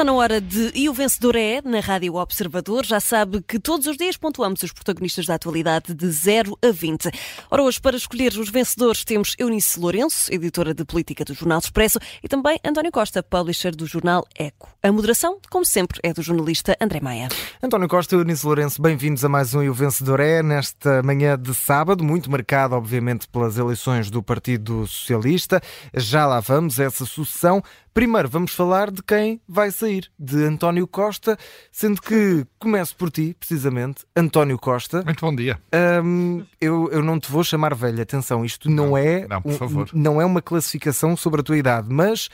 Está na hora de E o Vencedor é, na Rádio Observador. Já sabe que todos os dias pontuamos os protagonistas da atualidade de 0 a 20. Ora, hoje, para escolher os vencedores, temos Eunice Lourenço, editora de política do Jornal Expresso, e também António Costa, publisher do jornal Eco. A moderação, como sempre, é do jornalista André Maia. António Costa e Eunice Lourenço, bem-vindos a mais um E o Vencedor é, nesta manhã de sábado, muito marcado, obviamente, pelas eleições do Partido Socialista. Já lá vamos, essa sucessão. Primeiro vamos falar de quem vai sair, de António Costa, sendo que começo por ti, precisamente, António Costa. Muito bom dia. Um, eu, eu não te vou chamar velho, atenção, isto não, não é não, por favor. Não é uma classificação sobre a tua idade, mas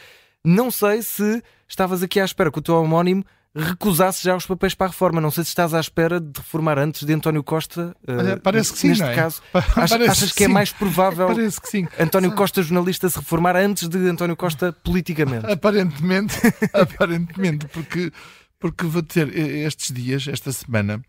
não sei se estavas aqui à espera que o teu homónimo recusasse já os papéis para a reforma. Não sei se estás à espera de reformar antes de António Costa. Uh, Parece que sim, neste é? caso. Achas, achas que, que é mais provável Parece que sim. António Costa, jornalista, se reformar antes de António Costa politicamente? Aparentemente, aparentemente, porque, porque vou ter estes dias, esta semana,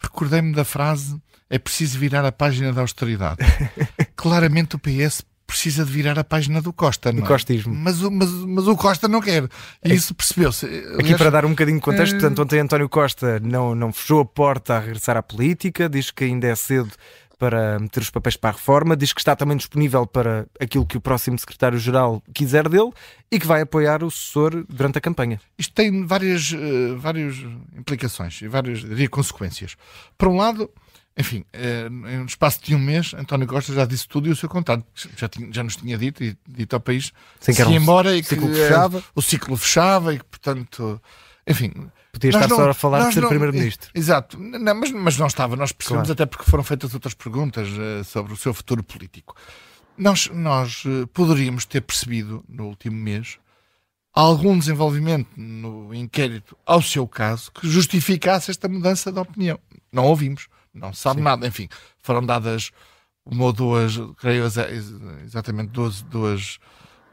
recordei-me da frase é preciso virar a página da austeridade. Claramente o PS precisa de virar a página do Costa, não é? Do costismo. Mas, mas, mas o Costa não quer. E isso percebeu-se. Aqui para dar um bocadinho de contexto, é... portanto, ontem António Costa não, não fechou a porta a regressar à política, diz que ainda é cedo para meter os papéis para a reforma, diz que está também disponível para aquilo que o próximo secretário-geral quiser dele e que vai apoiar o sucessor durante a campanha. Isto tem várias, uh, várias implicações e várias diria, consequências. Por um lado, enfim, eh, em um espaço de um mês, António Costa já disse tudo e o seu contado. Já, tinha, já nos tinha dito e dito ao país Sem que ia embora e que ciclo fechava. o ciclo fechava e que, portanto, enfim. Podia estar não, só a falar de ser Primeiro-Ministro. Exato, não, mas, mas não estava. Nós percebemos, claro. até porque foram feitas outras perguntas uh, sobre o seu futuro político. Nós, nós uh, poderíamos ter percebido no último mês algum desenvolvimento no inquérito ao seu caso que justificasse esta mudança de opinião. Não ouvimos não se sabe Sim. nada. Enfim, foram dadas uma ou duas, creio exatamente duas, duas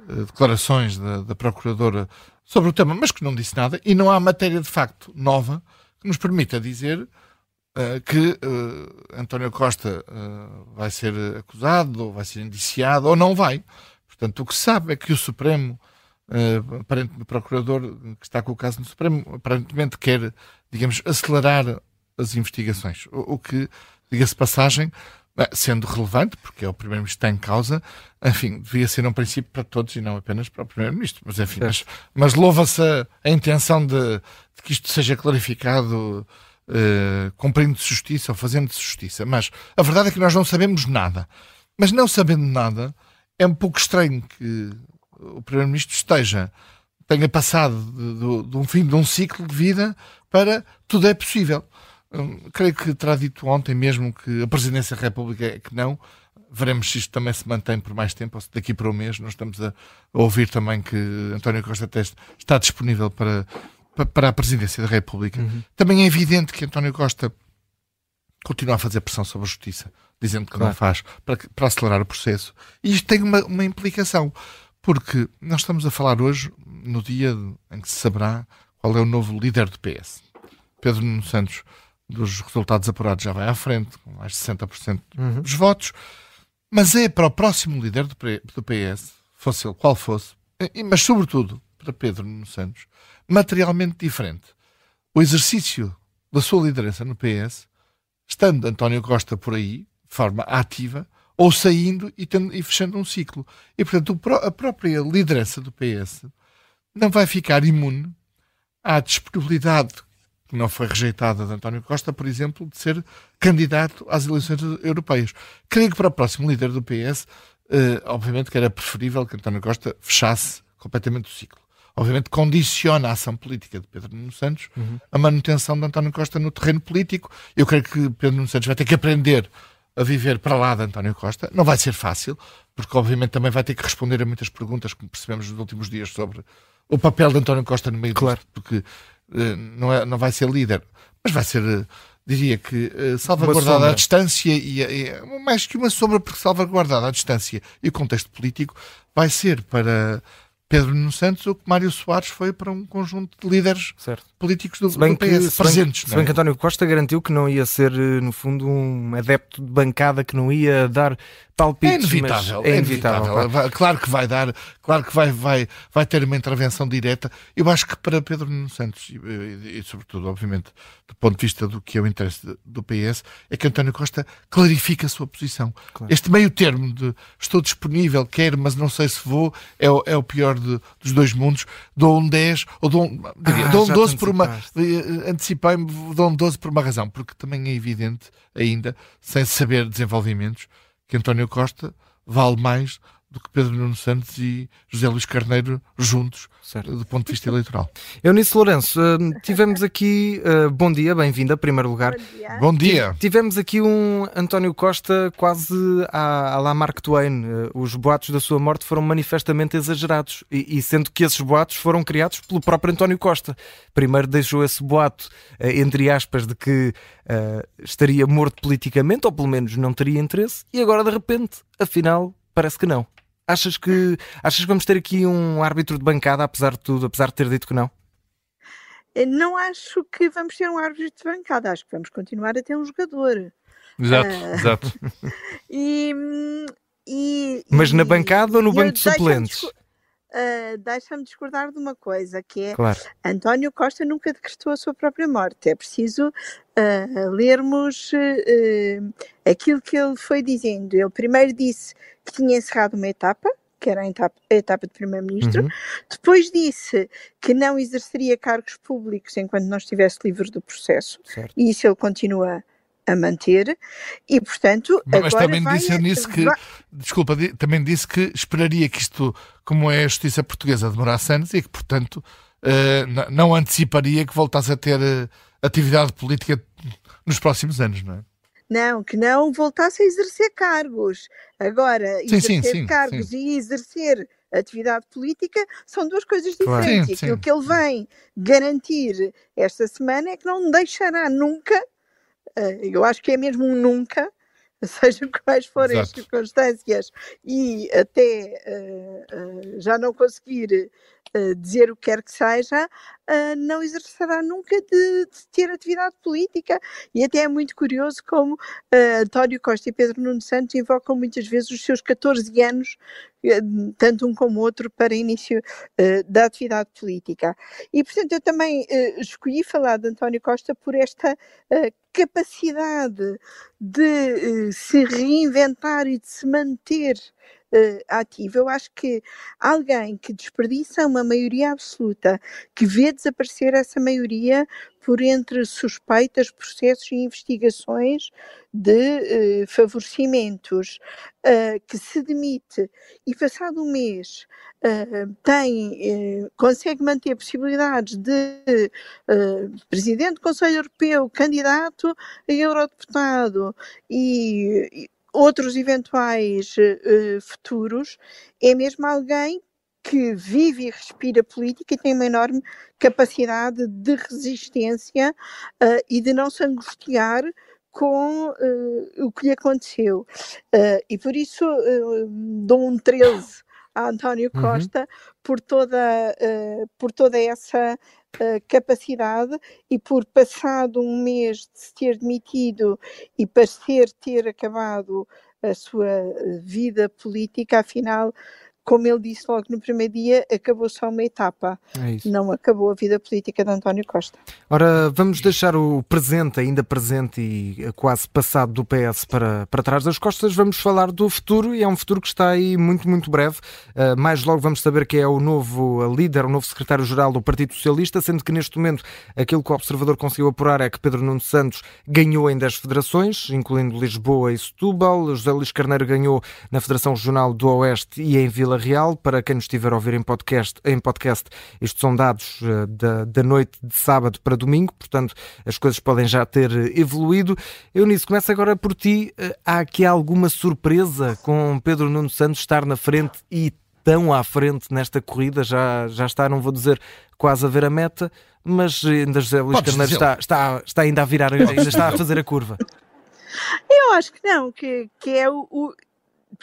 uh, declarações da, da, Procuradora sobre o tema, mas que não disse nada, e não há matéria de facto nova que nos permita dizer uh, que uh, António Costa vai ser acusado, ou vai ser indiciado, ou não vai. Portanto, o que se sabe é que o Supremo, uh, aparentemente, o Procurador que está com o caso no Supremo, aparentemente quer, digamos, acelerar as investigações. O, o que, diga-se passagem, eh, sendo relevante, porque é o Primeiro-Ministro que está em causa, enfim, devia ser um princípio para todos e não apenas para o Primeiro-Ministro. Mas, enfim, mas, mas louva-se a, a, intenção de, de, que isto seja clarificado, uh, cumprindo justiça ou fazendo justiça. Mas a verdade é que nós não sabemos nada. Mas não sabendo nada, é um pouco estranho que o Primeiro-Ministro esteja tenha passado de, de, de um fim de um ciclo de vida para tudo é possível. Hum, creio que terá dito ontem mesmo que a Presidência da República é que não. Veremos se isto também se mantém por mais tempo, ou se daqui para um mês. Nós estamos a, ouvir também que António Costa Teste está disponível para, para a Presidência da República. Uhum. Também é evidente que António Costa continua a fazer pressão sobre a Justiça, dizendo que claro. não faz, para, para acelerar o processo. E isto tem uma, uma implicação, porque nós estamos a falar hoje, no dia em que se saberá qual é o novo líder do PS. Pedro Nuno Santos dos resultados apurados já vai à frente, com mais de 60% uhum. dos votos, mas é para o próximo líder do, PS, fosse ele qual fosse, mas sobretudo para Pedro Nuno Santos, materialmente diferente. O exercício da sua liderança no PS, estando António Costa por aí, de forma ativa, ou saindo e, tendo, e fechando um ciclo. E, portanto, a própria liderança do PS não vai ficar imune à disponibilidade que não foi rejeitada de António Costa, por exemplo, de ser candidato às eleições europeias. Creio que para o próximo líder do PS, eh, obviamente que era preferível que António Costa fechasse completamente o ciclo. Obviamente condiciona a ação política de Pedro Nuno Santos uhum. a manutenção de António Costa no terreno político. Eu creio que Pedro Nuno Santos vai ter que aprender a viver para lá de António Costa. Não vai ser fácil, porque obviamente também vai ter que responder a muitas perguntas, como percebemos nos últimos dias, sobre o papel de António Costa no meio claro. disto, porque não, é, não vai ser líder, mas vai ser, eh, diria que, eh, salvaguardada à distância e, e, mais que uma sombra, porque salvaguardada à distância e o contexto político vai ser para Pedro Nuno Santos ou que Mário Soares foi para um conjunto de líderes certo. Políticos do, bem do PS que, presentes. Se bem, bem que António Costa garantiu que não ia ser, eh, no fundo, um adepto de bancada, que não ia dar palpites. É inevitável. É, é inevitável. inevitável. Claro. claro. que vai dar, claro que vai, vai, vai ter uma intervenção direta. Eu acho que para Pedro Nuno Santos, e, e, e, sobretudo, obviamente, do ponto de vista do que é o interesse do PS, é que António Costa clarifica a sua posição. Claro. Este meio termo de estou disponível, quero, mas não sei se vou, é, o, é o pior de, dos dois mundos. Dou um 10, ou dou um, diria, ah, dou um 12 por uma. Eh, antecipei-me, dou um 12 por uma razão, porque também é evidente, ainda, sem saber desenvolvimentos, que António Costa vale mais do que Pedro Nuno Santos e José Luís Carneiro juntos, certo. do ponto de vista eleitoral. Eunice Lourenço, uh, tivemos aqui, uh, bom dia, bem-vinda, em primeiro lugar. Bom dia. Bom dia. Tivemos aqui um António Costa quase à, à la Mark Twain. Uh, os boatos da sua morte foram manifestamente exagerados, e, e, sendo que esses boatos foram criados pelo próprio António Costa. Primeiro deixou esse boato, entre aspas, de que estaria morto politicamente, ou pelo menos não teria interesse, e agora de repente, afinal, parece que não. Achas que, achas que vamos ter aqui um árbitro de bancada, apesar de tudo, apesar de ter dito que não? Eh, não acho que vamos ter um árbitro de bancada, acho que vamos continuar a ter um jogador. Exato, uh, exato. E, e, Mas na bancada ou no banco de suplentes? Uh, Deixa-me discordar de uma coisa, que é claro. António Costa nunca decretou a sua própria morte. É preciso uh, lermos uh, aquilo que ele foi dizendo. Ele primeiro disse que tinha encerrado uma etapa, que era a etapa, a etapa de Primeiro-Ministro, uhum. depois disse que não exerceria cargos públicos enquanto não estivesse livre do processo, certo. e isso ele continua a manter e portanto mas também disse nisso que vai... desculpa também disse que esperaria que isto como é a justiça portuguesa demorasse anos e que portanto uh, não anteciparia que voltasse a ter uh, atividade política nos próximos anos não é não, que não voltasse a exercer cargos. Agora, sim, exercer sim, cargos sim. e exercer atividade política são duas coisas diferentes. Claro. Aquilo que ele vem garantir esta semana é que não deixará nunca, eh, eu acho que é mesmo um nunca, seja quais forem Exato. as circunstâncias e até uh, uh, já não conseguir uh, dizer o que quer que seja, não exercerá nunca de, de, ter atividade política. E até é muito curioso como António Costa e Pedro Nuno Santos invocam muitas vezes os seus 14 anos, tanto um como outro, para início da atividade política. E, portanto, eu também escolhi falar de António Costa por esta capacidade de uh, se reinventar e de se manter uh, ativo. Eu acho que alguém que desperdiça uma maioria absoluta, que vê desaparecer essa maioria por entre suspeitas, processos e investigações de uh, favorecimentos, uh, que se demite e passado um mês uh, tem, consegue manter possibilidades de presidente do Conselho Europeu, candidato a eurodeputado e, outros eventuais uh, futuros, é mesmo alguém que vive e respira política e tem uma enorme capacidade de resistência uh, e de não se angustiar com uh, o que lhe aconteceu. e por isso dou um 13 a António uhum. Costa uhum. por, toda, por toda essa capacidade e por passado um mês de se ter demitido e parecer ter acabado a sua vida política, afinal como ele disse logo no primeiro dia, acabou só uma etapa, é não acabou a vida política de António Costa. Ora, vamos deixar o presente, ainda presente e quase passado do PS para, para trás das costas, vamos falar do futuro e é um futuro que está aí muito, muito breve. Uh, mais logo vamos saber quem é o novo líder, o novo secretário-geral do Partido Socialista, sendo que neste momento aquilo que o Observador conseguiu apurar é que Pedro Nuno Santos ganhou em 10 federações, incluindo Lisboa e Setúbal, José Luís Carneiro ganhou na Federação Regional do Oeste e em Vila Vila Real. Para quem nos estiver a ouvir em podcast, em podcast estes são dados uh, da, da noite de sábado para domingo, portanto as coisas podem já ter eh, evoluído. Eunice, começo agora por ti. Uh, há aqui alguma surpresa com Pedro Nuno Santos estar na frente e tão à frente nesta corrida? Já, já está, não vou dizer quase a ver a meta, mas ainda José Luís Carneiro está, está, está ainda a virar, ainda está a fazer a curva. Eu acho que não, que, que é o, o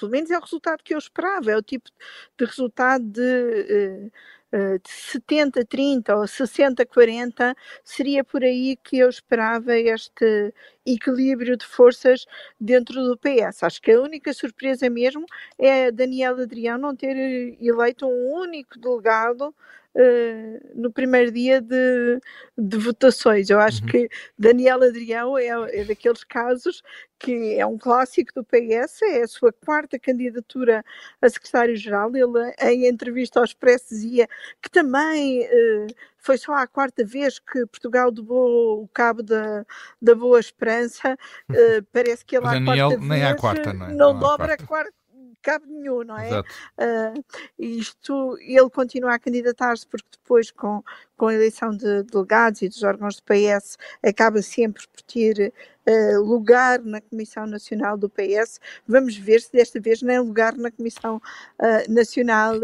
pelo menos é o resultado que eu esperava, é o tipo de resultado de de 70, 30 ou 60, 40, seria por aí que eu esperava este equilíbrio de forças dentro do PS. Acho que a única surpresa mesmo é Daniel Adrião não ter eleito um único delegado Uh, no primeiro dia de, de votações. Eu acho uhum. que Daniel Adrião é, é, daqueles casos que é um clássico do PS, é a sua quarta candidatura a secretário-geral. Ele, em entrevista ao Expresso, dizia que também uh, foi só a quarta vez que Portugal dobrou o cabo da, da Boa Esperança. Uh, parece que ele à Daniel, quarta nem vez, à quarta, não, é? não, não dobra a quarta cabo nenhum, não é? Uh, isto, ele continua a candidatar-se porque depois com, com a eleição de delegados e dos órgãos do PS acaba sempre por ter uh, lugar na Comissão Nacional do PS. Vamos ver se desta vez nem lugar na Comissão uh, Nacional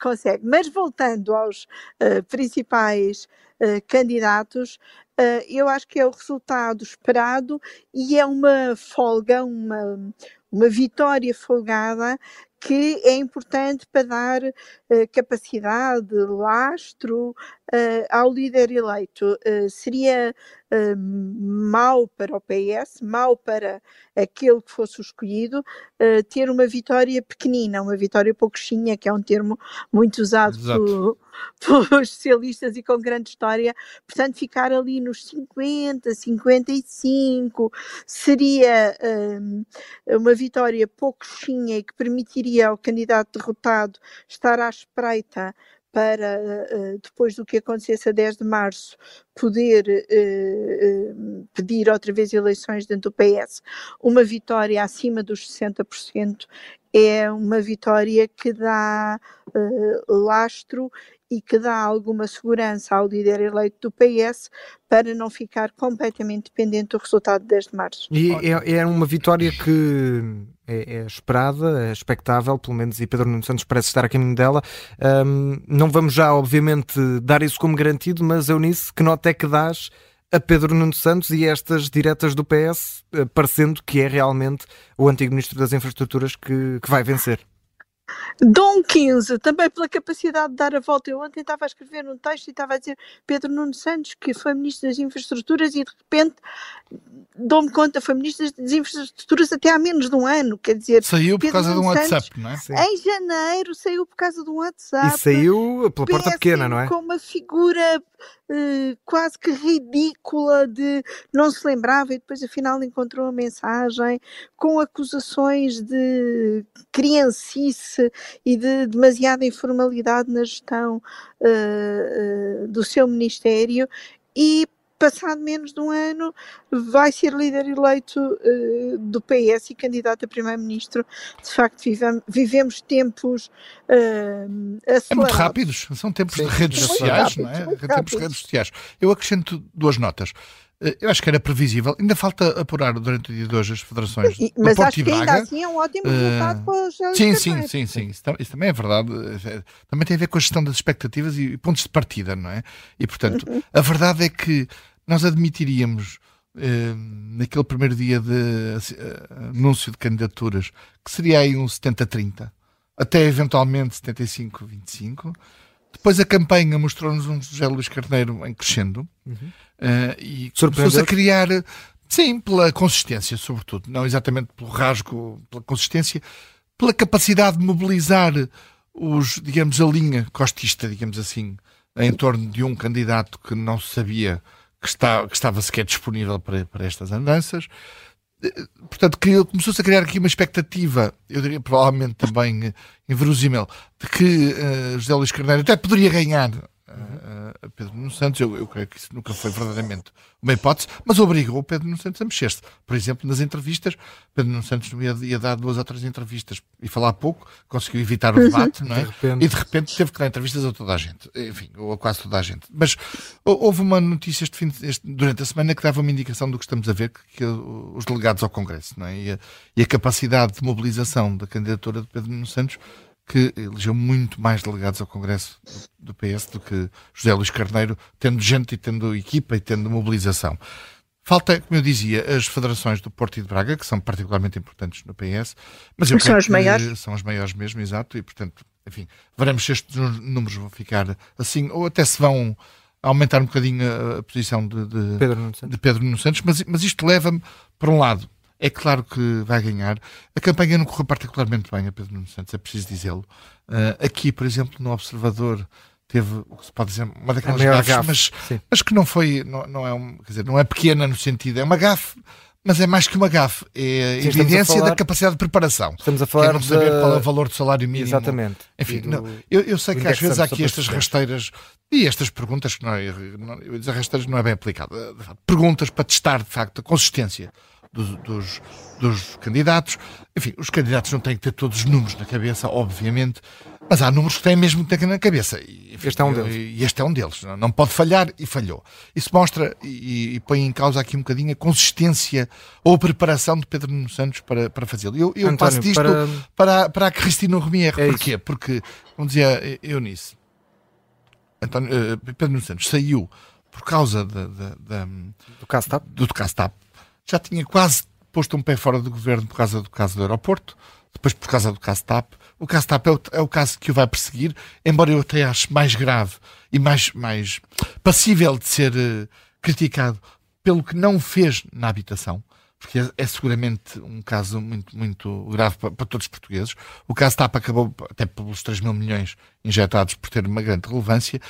consegue. Mas voltando aos principais candidatos, eu acho que é o resultado esperado e é uma folga, uma, uma vitória folgada que é importante para dar uh, capacidade, lastro uh, ao líder eleito. Uh, seria uh, mau para o PS, mau para aquele que fosse o escolhido, ter uma vitória pequenina, uma vitória pouquinha, que é um termo muito usado por, pelos socialistas e com grande história. Portanto, ficar ali nos 50, 55 seria uma vitória pouquinha e que permitiria ao candidato derrotado estar à espreita para, uh, depois do que acontecesse a 10 de março, poder uh, uh, pedir outra vez eleições dentro do PS, uma vitória acima dos 60% é uma vitória que dá lastro e que dá alguma segurança ao líder eleito do PS para não ficar completamente dependente do resultado de 10 de março. E é, é uma vitória que é, é, esperada, é expectável, pelo menos, e Pedro Nuno Santos parece estar a caminho dela. Um, não vamos já, obviamente, dar isso como garantido, mas Eunice, que nota é que dás a Pedro Nuno Santos e estas diretas do PS, eh, parecendo que é realmente o antigo Ministro das Infraestruturas que, que vai vencer? Dom 15, também pela capacidade de dar a volta. Eu ontem estava a escrever um texto e estava a dizer Pedro Nuno Santos, que foi Ministro das Infraestruturas, e de repente dou-me conta, foi Ministro das Infraestruturas até há menos de um ano. Quer dizer, saiu por causa de um WhatsApp, não é? Sim. Em janeiro saiu por causa de um WhatsApp. E saiu pela porta pequena, não é? Com uma figura uh, quase que ridícula de não se lembrava e depois afinal encontrou a mensagem com acusações de criancice e de demasiada informalidade na gestão uh, uh, do seu ministério e passado menos de um ano, vai ser líder eleito uh, do PS e candidato a primeiro-ministro. De facto, vivemos, vivemos tempos uh, acelerados. É muito rápidos, são tempos Sim, de redes sociais, rápidos, não é? Tempos de redes sociais. Eu acrescento duas notas. Eh, eu acho que era previsível. Ainda falta apurar durante o dia de hoje as federações Mas acho que ainda assim é um ótimo resultado uh, para os Sim, sim, sim, sim. Isso, isso, também é verdade. Eh, também tem a ver com a gestão das expectativas e pontos de partida, não é? E, portanto, uhum. a verdade é que nós admitiríamos uh, naquele primeiro dia de uh, anúncio de candidaturas que seria aí um 70-30, até eventualmente 75-25 depois a campanha mostrou-nos um José Luís Carneiro em crescendo uhum. Uh, e começou-se a criar, sim, pela consistência, sobretudo, não exatamente pelo rasgo, pela consistência, pela capacidade de mobilizar os, digamos, a linha costista, digamos assim, em torno de um candidato que não sabia que, está, que estava sequer disponível para, para estas andanças. Portanto, começou-se a criar aqui uma expectativa, eu diria provavelmente também eh, inverosímil, de que uh, José Luís Carneiro até poderia ganhar uh, Pedro Nuno Santos. Eu, eu, creio que isso nunca foi verdadeiramente uma hipótese, mas obrigou o Pedro Nuno Santos a mexer-se. Por exemplo, nas entrevistas, Pedro Nuno Santos ia, ia dar duas ou três entrevistas e falar pouco, conseguiu evitar o debate, não é? De. E de repente teve que dar entrevistas a toda a gente, enfim, ou a quase toda a gente. Mas houve uma notícia este fim, este, durante a semana que dava uma indicação do que estamos a ver, que, que os delegados ao Congresso, não é? E a, e a capacidade de mobilização da candidatura de Pedro Nuno Santos que elegeu muito mais delegados ao Congresso do PS do que José Luís Carneiro, tendo gente e tendo equipa e tendo mobilização. Falta, como eu dizia, as federações do Porto e de Braga, que são particularmente importantes no PS, mas eu são as maiores. São as maiores mesmo, exato, e portanto, enfim, veremos se estes números vão ficar assim, ou até se vão aumentar um bocadinho a, posição de, de, Pedro Nuno Santos, Pedro Nuno Santos mas, mas isto leva-me, por um lado, é claro que vai ganhar. A campanha não correu particularmente bem a Pedro Nuno Santos, é preciso dizê-lo. Uh, aqui, por exemplo, no Observador, teve o que se pode dizer uma daquelas gafes, mas, mas que não foi, não, não é um, quer dizer, não é pequena no sentido, é uma gafe mas é mais que uma gafe, é a Sim, evidência falar, da capacidade de preparação. Estamos a falar não saber qual é o valor do salário mínimo. Exatamente. Enfim, do, não, eu, eu, sei que às vezes há aqui estas rasteiras e estas perguntas que não é, não, eu dizer rasteiras não é bem aplicado. Perguntas para testar de facto a consistência dos, dos, dos candidatos. Enfim, os candidatos não têm que ter todos os números na cabeça, obviamente, mas há números que têm mesmo que ter na cabeça. E, enfim, este é um deles. E este é um deles. Não pode falhar e falhou. Isso mostra e, e põe em causa aqui um bocadinho a consistência ou a preparação de Pedro Nuno Santos para, para fazê-lo. Eu, eu António, passo disto para... Para, para a Cristina Romier. É Porquê? Isso. Porque, como dizia Eunice, António, uh, Pedro Nuno Santos saiu por causa do Castap. Do Castap. Já tinha quase posto um pé fora do governo por causa do caso do aeroporto, depois por causa do Castap o caso TAP é o, é o caso que o vai perseguir, embora eu até ache mais grave e mais, mais passível de ser uh, criticado pelo que não fez na habitação porque é, é, seguramente um caso muito, muito grave para, para, todos os portugueses. O caso TAP acabou até pelos 3 mil milhões injetados por ter uma grande relevância.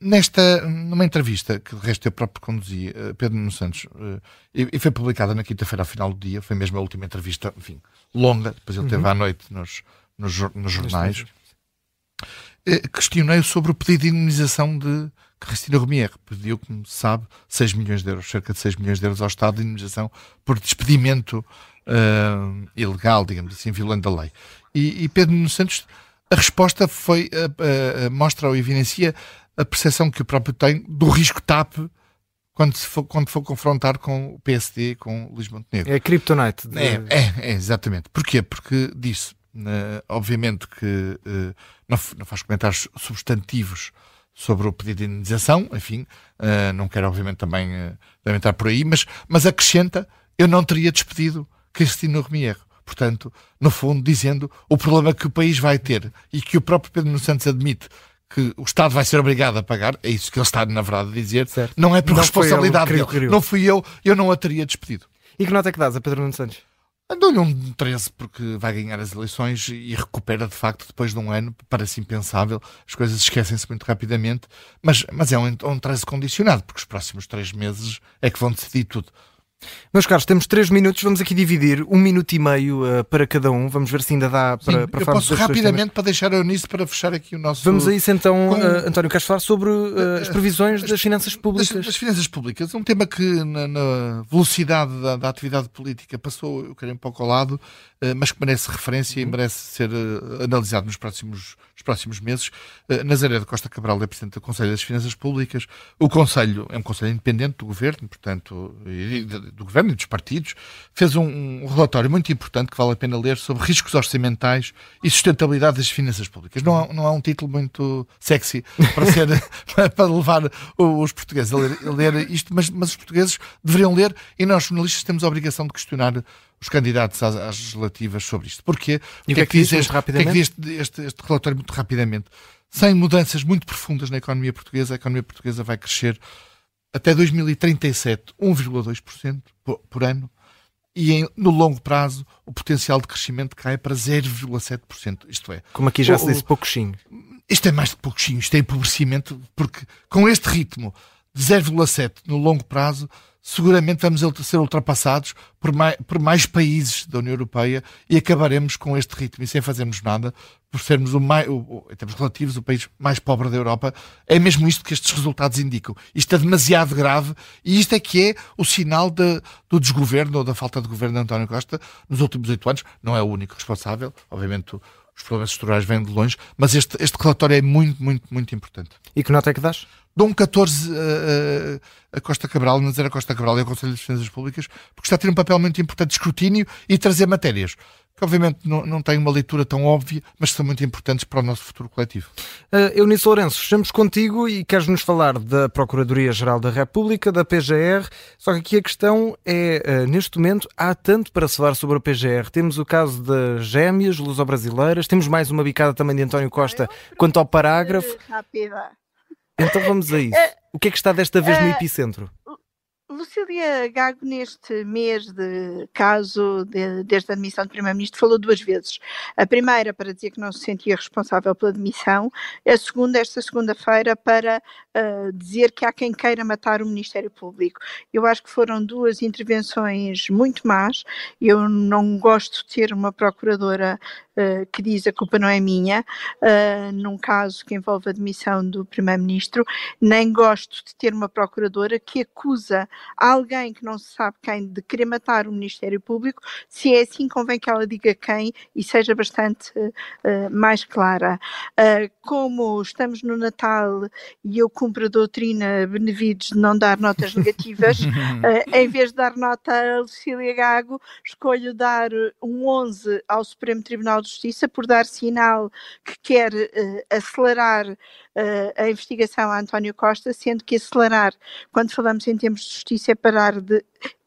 Nesta, numa entrevista que de resto eu próprio conduzi, uh, Pedro Nuno Santos, uh, e, e, foi publicada na quinta-feira ao final do dia, foi mesmo a última entrevista, enfim, longa, depois ele uhum. teve à noite nos, nos, nos jornais, eh, questionei sobre o pedido de indemnização de Cristina Romier. Pediu, como se sabe, 6 milhões de euros, cerca de 6 milhões de euros ao Estado de indemnização por despedimento uh, ilegal, digamos assim, violando a lei. E, e Pedro Nuno Santos, a resposta foi, uh, uh, mostra ou evidencia a percepção que o próprio tem do risco TAP quando, for, quando for confrontar com o PSD, com Luís Montenegro. É a Kryptonite. De... É, é, é, exatamente. Porquê? Porque disse, Uh, obviamente que uh, não, não, faz comentários substantivos sobre o pedido de indenização, enfim, uh, não quero obviamente também uh, entrar por aí, mas, mas acrescenta, eu não teria despedido Cristina Romier. Portanto, no fundo, dizendo o problema que o país vai ter e que o próprio Pedro Nuno Santos admite que o Estado vai ser obrigado a pagar, é isso que ele está, na verdade, a dizer, certo. não é por não responsabilidade dele. Não fui eu, eu não a teria despedido. E que nota é que dás a Pedro Nuno Santos? Dou-lhe um 13 porque vai ganhar as eleições e recupera de facto depois de um ano, parece impensável, as coisas esquecem-se muito rapidamente, mas, mas é um, um 13 condicionado, porque os próximos três meses é que vão decidir tudo. Meus caros, temos 3 minutos, vamos aqui dividir um minuto e meio uh, para cada um. Vamos ver se ainda dá para, Sim, para Eu posso rapidamente para deixar a Eunice para fechar aqui o nosso. Vamos a isso então, Com... uh, António, queres falar sobre uh, as previsões das finanças públicas? Das, das, finanças públicas, um tema que na, na velocidade da, da, atividade política passou, eu quero um pouco ao lado, mas que merece referência e uhum. merece ser analisado nos próximos, nos próximos meses. Nazaré da Costa Cabral é Presidente do Conselho das Finanças Públicas. O Conselho é um Conselho independente do Governo, portanto, do Governo e dos partidos, fez um, um, relatório muito importante que vale a pena ler sobre riscos orçamentais e sustentabilidade das finanças públicas. Não é, não é um título muito sexy para, ser, para levar os portugueses a ler, a ler isto, mas, mas, os portugueses deveriam ler e nós, jornalistas, temos a obrigação de questionar os candidatos às, às legislativas sobre isto. Porquê? E o que é que, diz este, rapidamente? Que é que diz este, este relatório muito rapidamente? Sem mudanças muito profundas na economia portuguesa, a economia portuguesa vai crescer até 2037 1,2% por, por ano e em, no longo prazo o potencial de crescimento cai para 0,7%. Isto é. Como aqui já o, se disse pouquinho. Isto é mais de pouquinho, isto é empobrecimento, porque com este ritmo de 0,7% no longo prazo, seguramente vamos ser ultrapassados por mais, por mais, países da União Europeia e acabaremos com este ritmo e sem fazermos nada, por sermos, o mais, o, em termos relativos, o país mais pobre da Europa. É mesmo isto que estes resultados indicam. Isto é demasiado grave e isto é que é o sinal de, do desgoverno ou da falta de governo de António Costa nos últimos oito anos. Não é o único responsável, obviamente. Os problemas estruturais vêm de longe, mas este, este relatório é muito, muito, muito importante. E que nota é que dás? Dou um 14 a, a Costa Cabral, não dizer a Costa Cabral e ao Conselho das Finanças Públicas, porque está a ter um papel muito importante de escrutínio e trazer matérias que obviamente não, não têm uma leitura tão óbvia, mas são muito importantes para o nosso futuro coletivo. Uh, Eunice Lourenço, estamos contigo e queres nos falar da Procuradoria-Geral da República, da PGR, só que aqui a questão é, uh, neste momento, há tanto para se falar sobre a PGR. Temos o caso das gêmeas luso-brasileiras, temos mais uma bicada também de António Costa quanto ao parágrafo. Rápida. Então vamos a isso. O que é que está desta vez no epicentro? Lucília Gago, neste mês de caso, de, desde a admissão do Primeiro-Ministro, falou duas vezes. A primeira para dizer que não se sentia responsável pela demissão, a segunda, esta segunda-feira, para uh, dizer que há quem queira matar o Ministério Público. Eu acho que foram duas intervenções muito más. Eu não gosto de ter uma procuradora uh, que diz a culpa não é minha, uh, num caso que envolve a demissão do Primeiro-Ministro, nem gosto de ter uma procuradora que acusa alguém que não se sabe quem de querer matar o Ministério Público, se é assim, convém que ela diga quem e seja bastante uh, mais clara. Como estamos no Natal e eu cumpro a doutrina Benevides de não dar notas negativas, em vez de dar nota a Lucília Gago, escolho dar um 11 ao Supremo Tribunal de Justiça por dar sinal que quer acelerar a investigação a António Costa, sendo que acelerar, quando falamos em termos de justiça, é parar de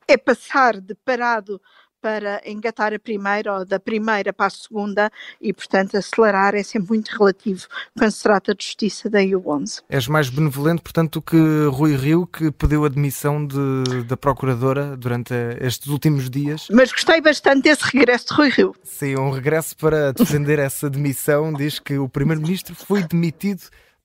é passar de parado para engatar a primeira ou da primeira para a segunda e, portanto, acelerar é sempre muito relativo quando se trata de justiça da EU11. És mais benevolente, portanto, do que Rui Rio, que pediu a demissão de, da Procuradora durante estes últimos dias. Mas gostei bastante desse regresso de Rui Rio. Sim, um regresso para defender essa demissão. Diz que o Primeiro-Ministro foi demitido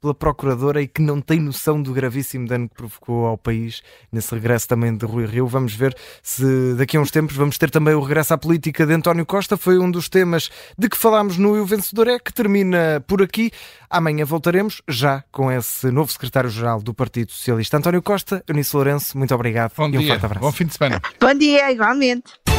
pela Procuradora e que não tem noção do gravíssimo dano que provocou ao país nesse regresso também de Rui Rio. Vamos ver se daqui a uns tempos vamos ter também o regresso à política de António Costa. Foi um dos temas de que falámos no O Vencedor é, que termina por aqui. Amanhã voltaremos já com esse novo secretário-geral do Partido Socialista, António Costa. Eunice Lourenço, muito obrigado Bom e um dia. forte abraço. Bom fim de semana. Bom dia, igualmente.